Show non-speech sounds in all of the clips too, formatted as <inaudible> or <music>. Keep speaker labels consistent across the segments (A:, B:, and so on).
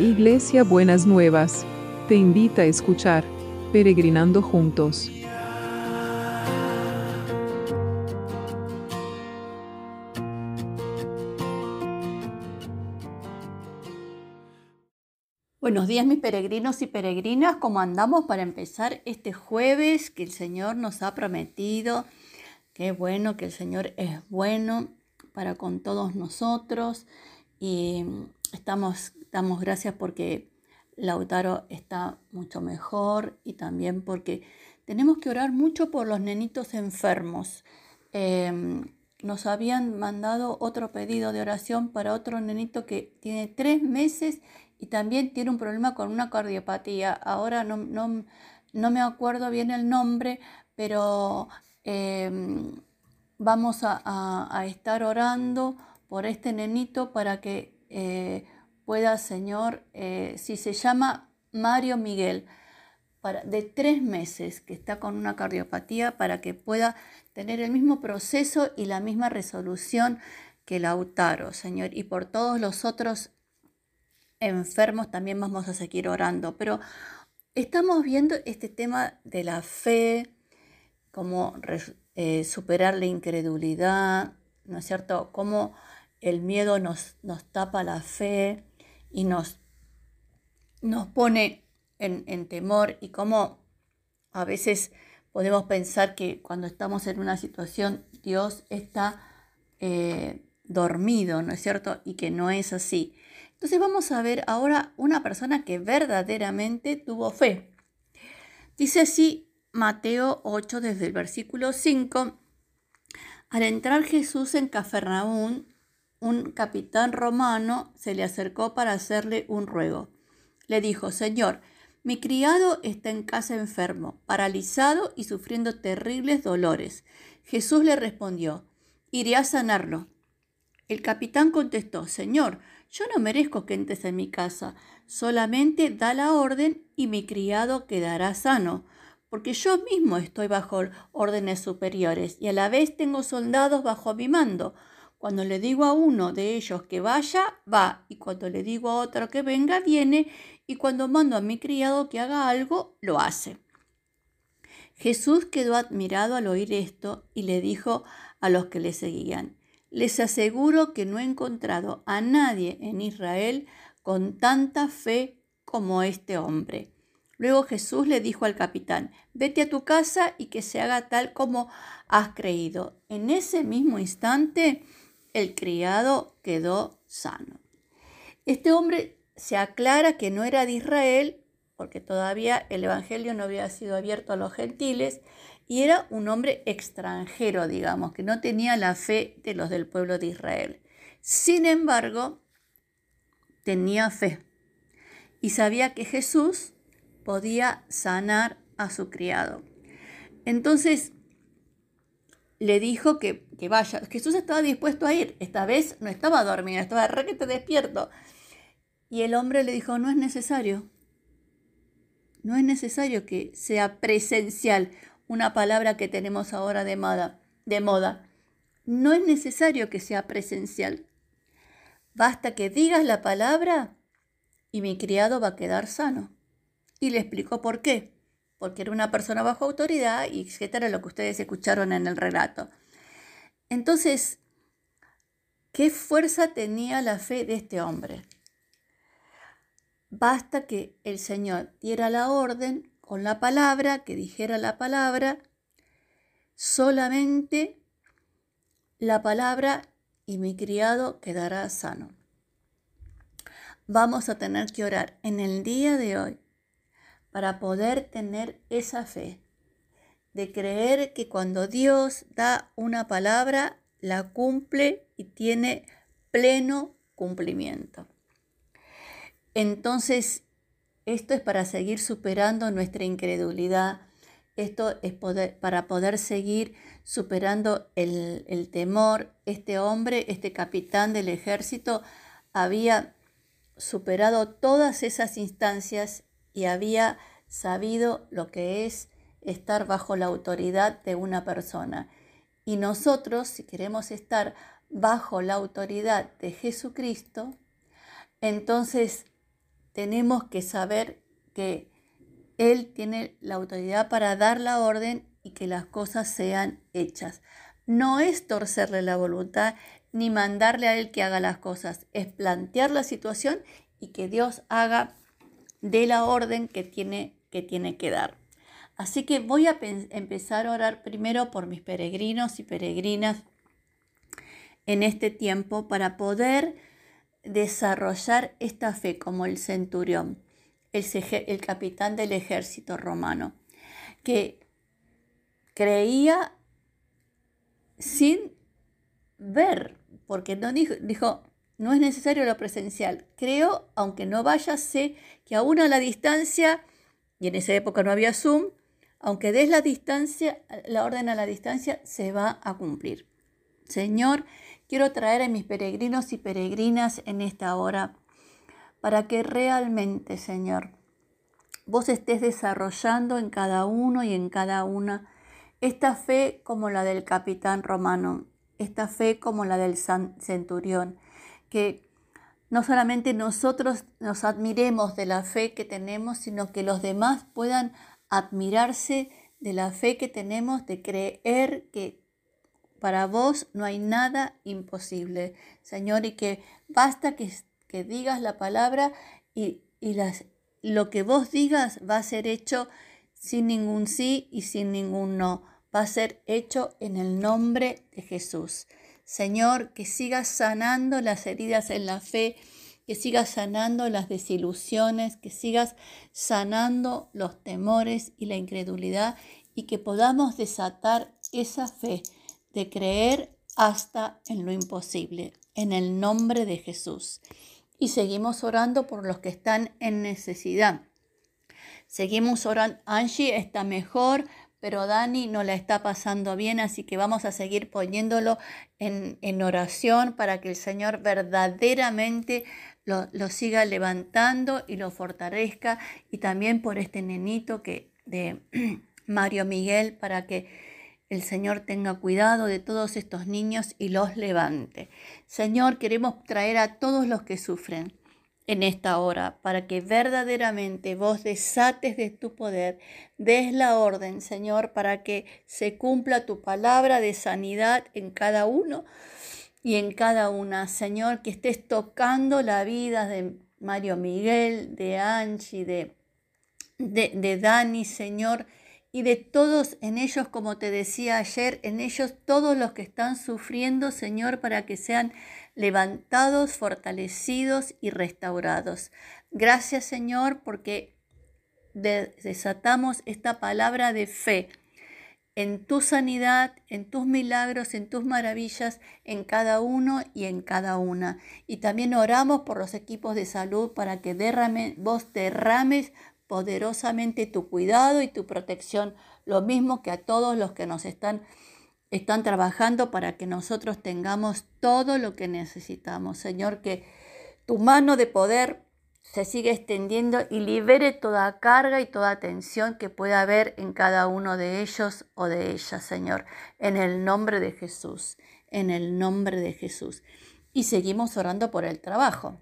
A: Iglesia Buenas Nuevas, te invita a escuchar Peregrinando Juntos.
B: Buenos días mis peregrinos y peregrinas, ¿cómo andamos para empezar este jueves que el Señor nos ha prometido? Qué bueno que el Señor es bueno para con todos nosotros y estamos, damos gracias porque Lautaro está mucho mejor y también porque tenemos que orar mucho por los nenitos enfermos. Em, nos habían mandado otro pedido de oración para otro nenito que tiene tres meses y también tiene un problema con una cardiopatía. Ahora no, no, me acuerdo bien el nombre, pero em, vamos a, estar orando por este nenito para que eh, pueda, Señor, eh, si se llama Mario Miguel, para, de tres meses que está con una cardiopatía, para que pueda tener el mismo proceso y la misma resolución que Lautaro, Señor, y por todos los otros enfermos también vamos a seguir orando. Pero estamos viendo este tema de la fe, cómo eh, superar la incredulidad, ¿no es cierto? Cómo el miedo nos, nos tapa la fe y nos, nos pone en, temor y cómo a veces podemos pensar que cuando estamos en una situación Dios está eh, dormido, ¿no es cierto? Y que no es así. Entonces vamos a ver ahora una persona que verdaderamente tuvo fe. Dice así Mateo 8 desde el versículo 5. Al entrar Jesús en Cafarnaún, un capitán romano se le acercó para hacerle un ruego. Le dijo, Señor, mi criado está en casa enfermo, paralizado y sufriendo terribles dolores. Jesús le respondió, iré a sanarlo. El capitán contestó, Señor, yo no merezco que entres en mi casa, solamente da la orden y mi criado quedará sano, porque yo mismo estoy bajo órdenes superiores y a la vez tengo soldados bajo mi mando. Cuando le digo a uno de ellos que vaya, va, y cuando le digo a otro que venga, viene, y cuando mando a mi criado que haga algo, lo hace. Jesús quedó admirado al oír esto y le dijo a los que le seguían, les aseguro que no he encontrado a nadie en Israel con tanta fe como este hombre. Luego Jesús le dijo al capitán, vete a tu casa y que se haga tal como has creído. En ese mismo instante, el criado quedó sano. Este hombre se aclara que no era de Israel, porque todavía el Evangelio no había sido abierto a los gentiles, y era un hombre extranjero, digamos, que no tenía la fe de los del pueblo de Israel. Sin embargo, tenía fe y sabía que Jesús podía sanar a su criado. Entonces le dijo que, que, vaya. Jesús estaba dispuesto a ir. Esta vez no estaba dormido, estaba requete despierto. Y el hombre le dijo, no es necesario. No es necesario que sea presencial una palabra que tenemos ahora de moda, de moda. No es necesario que sea presencial. Basta que digas la palabra y mi criado va a quedar sano. Y le explicó por qué. Porque era una persona bajo autoridad y etcétera, lo que ustedes escucharon en el relato. Entonces, ¿qué fuerza tenía la fe de este hombre? Basta que el Señor diera la orden con la palabra, que dijera la palabra, solamente la palabra y mi criado quedará sano. Vamos a tener que orar en el día de hoy para poder tener esa fe de creer que cuando Dios da una palabra, la cumple y tiene pleno cumplimiento. Entonces, esto es para seguir superando nuestra incredulidad. Esto es para poder seguir superando el, el temor. Este hombre, este capitán del ejército, había superado todas esas instancias y había sabido lo que es estar bajo la autoridad de una persona. Y nosotros, si queremos estar bajo la autoridad de Jesucristo, entonces tenemos que saber que Él tiene la autoridad para dar la orden y que las cosas sean hechas. No es torcerle la voluntad ni mandarle a Él que haga las cosas, es plantear la situación y que Dios haga de la orden que tiene que, tiene que dar. Así que voy a empezar a orar primero por mis peregrinos y peregrinas en este tiempo para poder desarrollar esta fe como el centurión, el, capitán del ejército romano, que creía sin ver, porque no dijo, no es necesario lo presencial. Creo, aunque no vaya, sé que aún a la distancia, y en esa época no había Zoom, aunque des la distancia, la orden a la distancia se va a cumplir. Señor, quiero traer a mis peregrinos y peregrinas en esta hora para que realmente, Señor, vos estés desarrollando en cada uno y en cada una esta fe como la del capitán romano, esta fe como la del centurión, que no solamente nosotros nos admiremos de la fe que tenemos, sino que los demás puedan admirarse de la fe que tenemos, de creer que para vos no hay nada imposible, Señor, y que basta que, que digas la palabra y, y las, lo que vos digas va a ser hecho sin ningún sí y sin ningún no. Va a ser hecho en el nombre de Jesús. Señor, que sigas sanando las heridas en la fe que sigas sanando las desilusiones, que sigas sanando los temores y la incredulidad y que podamos desatar esa fe de creer hasta en lo imposible, en el nombre de Jesús. Y seguimos orando por los que están en necesidad. Seguimos orando. Angie está mejor, pero Dani no la está pasando bien, así que vamos a seguir poniéndolo en, en oración para que el Señor verdaderamente lo, siga levantando y lo fortalezca y también por este nenito que de <clears throat> Mario Miguel para que el Señor tenga cuidado de todos estos niños y los levante. Señor, queremos traer a todos los que sufren en esta hora para que verdaderamente vos desates de tu poder, des la orden, Señor, para que se cumpla tu palabra de sanidad en cada uno y en cada una. Señor, que estés tocando la vida de Mario Miguel, de Angie, de, de, de Dani, Señor, y de todos en ellos, como te decía ayer, en ellos todos los que están sufriendo, Señor, para que sean levantados, fortalecidos y restaurados. Gracias, Señor, porque desatamos esta palabra de fe en tu sanidad, en tus milagros, en tus maravillas, en cada uno y en cada una. Y también oramos por los equipos de salud para que derrame, vos derrames poderosamente tu cuidado y tu protección, lo mismo que a todos los que nos están, están trabajando para que nosotros tengamos todo lo que necesitamos. Señor, que tu mano de poder se sigue extendiendo y libere toda carga y toda tensión que pueda haber en cada uno de ellos o de ellas, Señor, en el nombre de Jesús, en el nombre de Jesús. Y seguimos orando por el trabajo.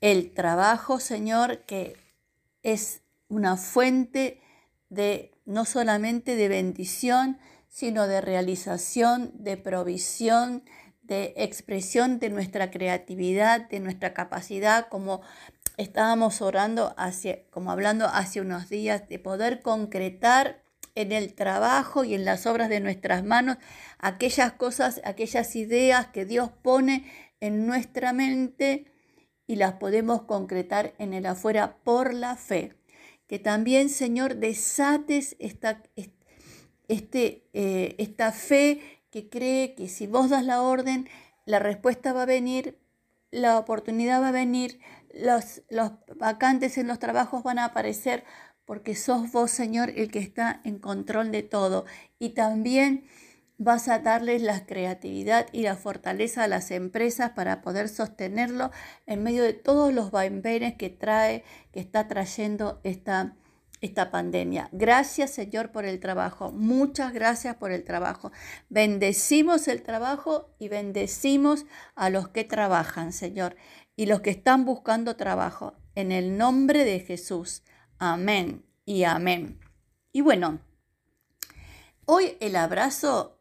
B: El trabajo, Señor, que es una fuente de no solamente de bendición, sino de realización, de provisión, de expresión de nuestra creatividad, de nuestra capacidad, como estábamos orando, hacia, como hablando hace unos días, de poder concretar en el trabajo y en las obras de nuestras manos aquellas cosas, aquellas ideas que Dios pone en nuestra mente y las podemos concretar en el afuera por la fe. Que también, Señor, desates esta, este, eh, esta fe que cree que si vos das la orden, la respuesta va a venir, la oportunidad va a venir, los, los vacantes en los trabajos van a aparecer, porque sos vos, Señor, el que está en control de todo. Y también vas a darles la creatividad y la fortaleza a las empresas para poder sostenerlo en medio de todos los vaivenes que trae, que está trayendo esta, esta pandemia. Gracias Señor por el trabajo. Muchas gracias por el trabajo. Bendecimos el trabajo y bendecimos a los que trabajan, Señor, y los que están buscando trabajo. En el nombre de Jesús. Amén y amén. Y bueno, hoy el abrazo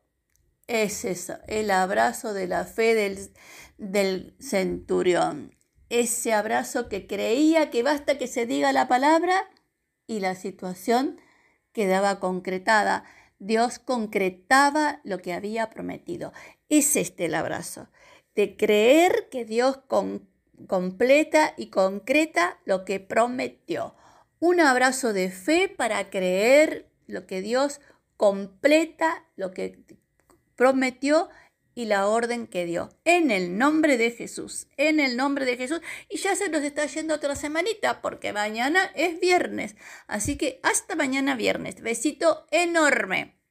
B: es eso, el abrazo de la fe del, del centurión. Ese abrazo que creía que basta que se diga la palabra y la situación quedaba concretada. Dios concretaba lo que había prometido. Es este el abrazo, de creer que Dios completa y concreta lo que prometió. Un abrazo de fe para creer lo que Dios completa, lo que prometió y la orden que dio. En el nombre de Jesús, en el nombre de Jesús. Y ya se nos está yendo otra semanita porque mañana es viernes. Así que hasta mañana viernes. Besito enorme.